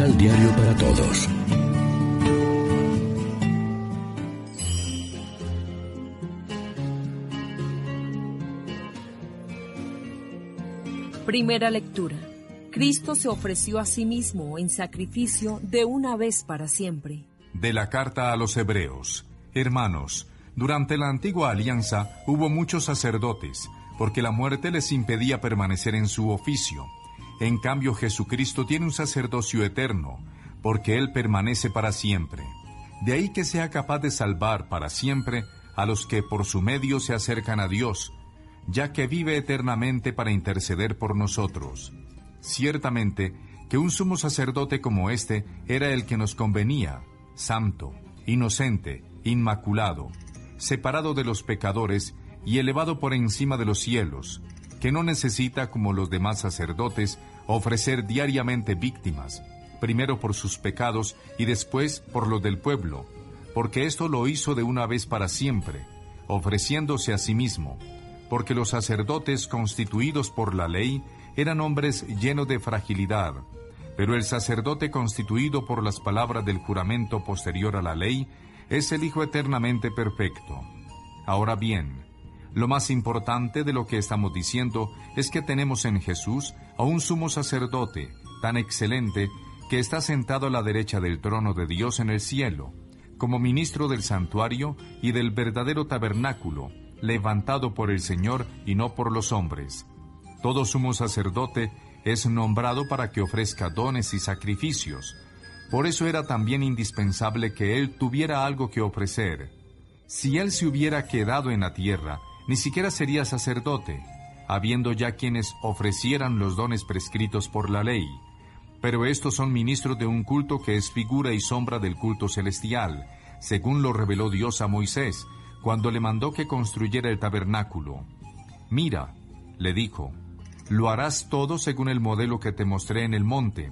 Misal diario para todos. Primera lectura. Cristo se ofreció a sí mismo en sacrificio de una vez para siempre. De la carta a los Hebreos. Hermanos, durante la antigua alianza hubo muchos sacerdotes, porque la muerte les impedía permanecer en su oficio. En cambio Jesucristo tiene un sacerdocio eterno, porque Él permanece para siempre. De ahí que sea capaz de salvar para siempre a los que por su medio se acercan a Dios, ya que vive eternamente para interceder por nosotros. Ciertamente que un sumo sacerdote como éste era el que nos convenía, santo, inocente, inmaculado, separado de los pecadores y elevado por encima de los cielos, que no necesita, como los demás sacerdotes, ofrecer diariamente víctimas, primero por sus pecados y después por los del pueblo, porque esto lo hizo de una vez para siempre, ofreciéndose a sí mismo porque los sacerdotes constituidos por la ley eran hombres llenos de fragilidad, pero el sacerdote constituido por las palabras del juramento posterior a la ley es el Hijo eternamente perfecto. Ahora bien, lo más importante de lo que estamos diciendo es que tenemos en Jesús a un sumo sacerdote tan excelente que está sentado a la derecha del trono de Dios en el cielo, como ministro del santuario y del verdadero tabernáculo, levantado por el Señor y no por los hombres. Todo sumo sacerdote es nombrado para que ofrezca dones y sacrificios. Por eso era también indispensable que él tuviera algo que ofrecer. Si él se hubiera quedado en la tierra, ni siquiera sería sacerdote, habiendo ya quienes ofrecieran los dones prescritos por la ley. Pero estos son ministros de un culto que es figura y sombra del culto celestial, según lo reveló Dios a Moisés, cuando le mandó que construyera el tabernáculo. Mira, le dijo, lo harás todo según el modelo que te mostré en el monte.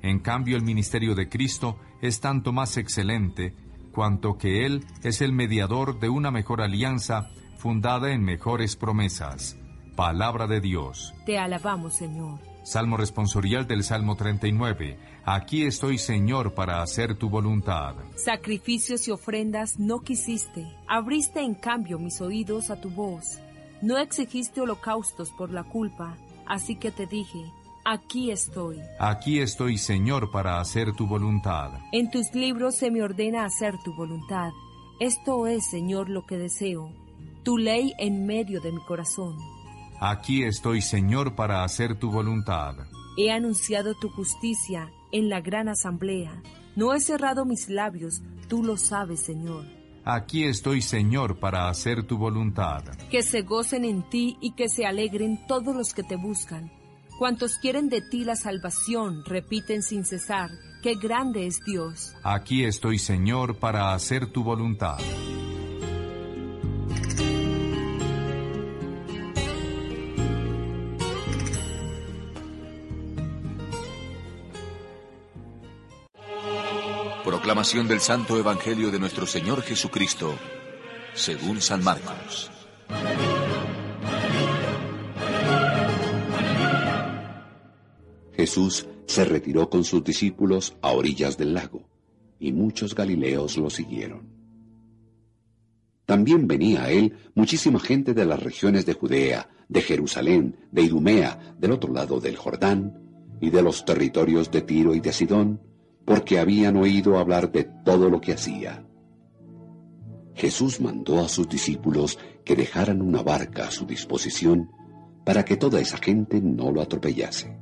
En cambio, el ministerio de Cristo es tanto más excelente, cuanto que Él es el mediador de una mejor alianza fundada en mejores promesas. Palabra de Dios. Te alabamos, Señor. Salmo responsorial del Salmo 39. Aquí estoy, Señor, para hacer tu voluntad. Sacrificios y ofrendas no quisiste. Abriste en cambio mis oídos a tu voz. No exigiste holocaustos por la culpa. Así que te dije, aquí estoy. Aquí estoy, Señor, para hacer tu voluntad. En tus libros se me ordena hacer tu voluntad. Esto es, Señor, lo que deseo. Tu ley en medio de mi corazón. Aquí estoy, Señor, para hacer tu voluntad. He anunciado tu justicia en la gran asamblea. No he cerrado mis labios, tú lo sabes, Señor. Aquí estoy, Señor, para hacer tu voluntad. Que se gocen en ti y que se alegren todos los que te buscan. Cuantos quieren de ti la salvación repiten sin cesar, qué grande es Dios. Aquí estoy, Señor, para hacer tu voluntad. Proclamación del Santo Evangelio de nuestro Señor Jesucristo, según San Marcos. Jesús se retiró con sus discípulos a orillas del lago, y muchos galileos lo siguieron. También venía a él muchísima gente de las regiones de Judea, de Jerusalén, de Idumea, del otro lado del Jordán, y de los territorios de Tiro y de Sidón, porque habían oído hablar de todo lo que hacía. Jesús mandó a sus discípulos que dejaran una barca a su disposición para que toda esa gente no lo atropellase.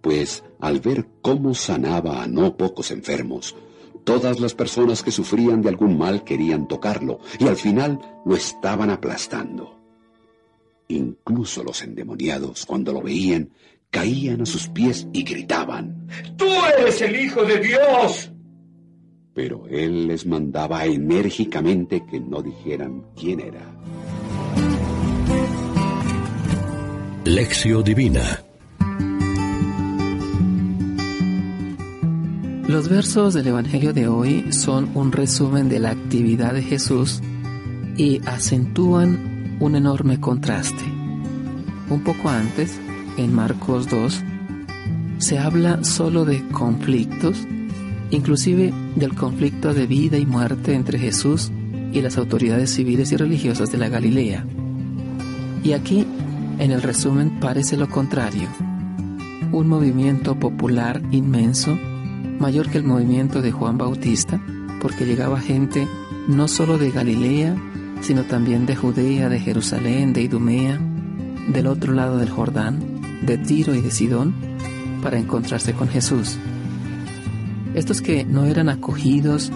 Pues al ver cómo sanaba a no pocos enfermos, Todas las personas que sufrían de algún mal querían tocarlo y al final lo estaban aplastando. Incluso los endemoniados, cuando lo veían, caían a sus pies y gritaban, ¡Tú eres el Hijo de Dios! Pero él les mandaba enérgicamente que no dijeran quién era. Lección Divina Los versos del Evangelio de hoy son un resumen de la actividad de Jesús y acentúan un enorme contraste. Un poco antes, en Marcos 2, se habla solo de conflictos, inclusive del conflicto de vida y muerte entre Jesús y las autoridades civiles y religiosas de la Galilea. Y aquí, en el resumen, parece lo contrario. Un movimiento popular inmenso mayor que el movimiento de Juan Bautista, porque llegaba gente no solo de Galilea, sino también de Judea, de Jerusalén, de Idumea, del otro lado del Jordán, de Tiro y de Sidón, para encontrarse con Jesús. Estos que no eran acogidos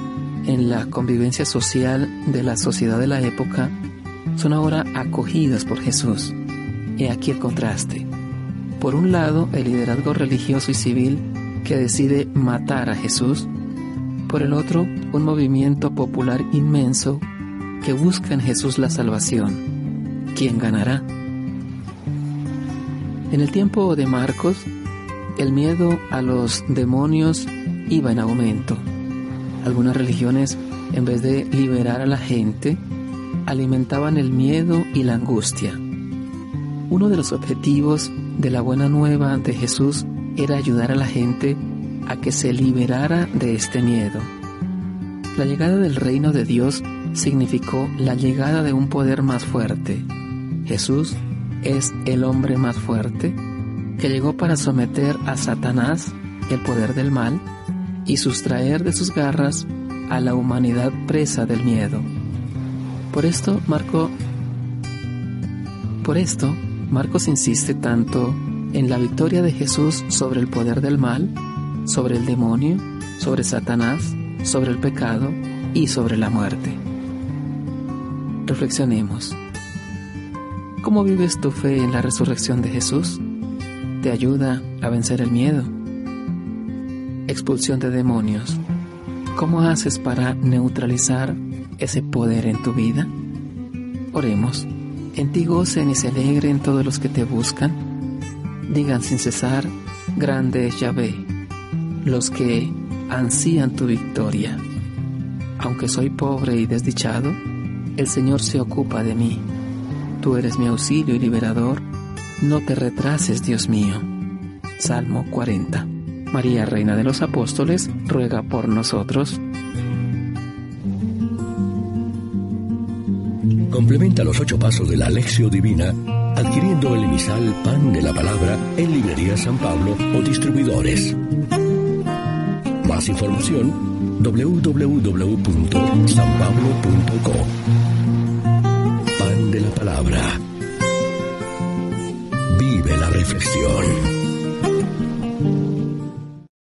en la convivencia social de la sociedad de la época, son ahora acogidos por Jesús. He aquí el contraste. Por un lado, el liderazgo religioso y civil que decide matar a Jesús, por el otro, un movimiento popular inmenso que busca en Jesús la salvación. ¿Quién ganará? En el tiempo de Marcos, el miedo a los demonios iba en aumento. Algunas religiones, en vez de liberar a la gente, alimentaban el miedo y la angustia. Uno de los objetivos de la buena nueva de Jesús era ayudar a la gente a que se liberara de este miedo. La llegada del reino de Dios significó la llegada de un poder más fuerte. Jesús es el hombre más fuerte que llegó para someter a Satanás, el poder del mal, y sustraer de sus garras a la humanidad presa del miedo. Por esto, Marco por esto, Marcos insiste tanto en la victoria de Jesús sobre el poder del mal, sobre el demonio, sobre Satanás, sobre el pecado y sobre la muerte. Reflexionemos. ¿Cómo vives tu fe en la resurrección de Jesús? ¿Te ayuda a vencer el miedo? Expulsión de demonios. ¿Cómo haces para neutralizar ese poder en tu vida? Oremos. En ti gocen y se alegren todos los que te buscan digan sin cesar, grande es Yahvé, los que ansían tu victoria. Aunque soy pobre y desdichado, el Señor se ocupa de mí. Tú eres mi auxilio y liberador, no te retrases, Dios mío. Salmo 40. María, Reina de los Apóstoles, ruega por nosotros. Complementa los ocho pasos de la Alexio Divina adquiriendo el emisal Pan de la Palabra en Librería San Pablo o distribuidores. Más información www.sanpablo.co De la Palabra. Vive la reflexión.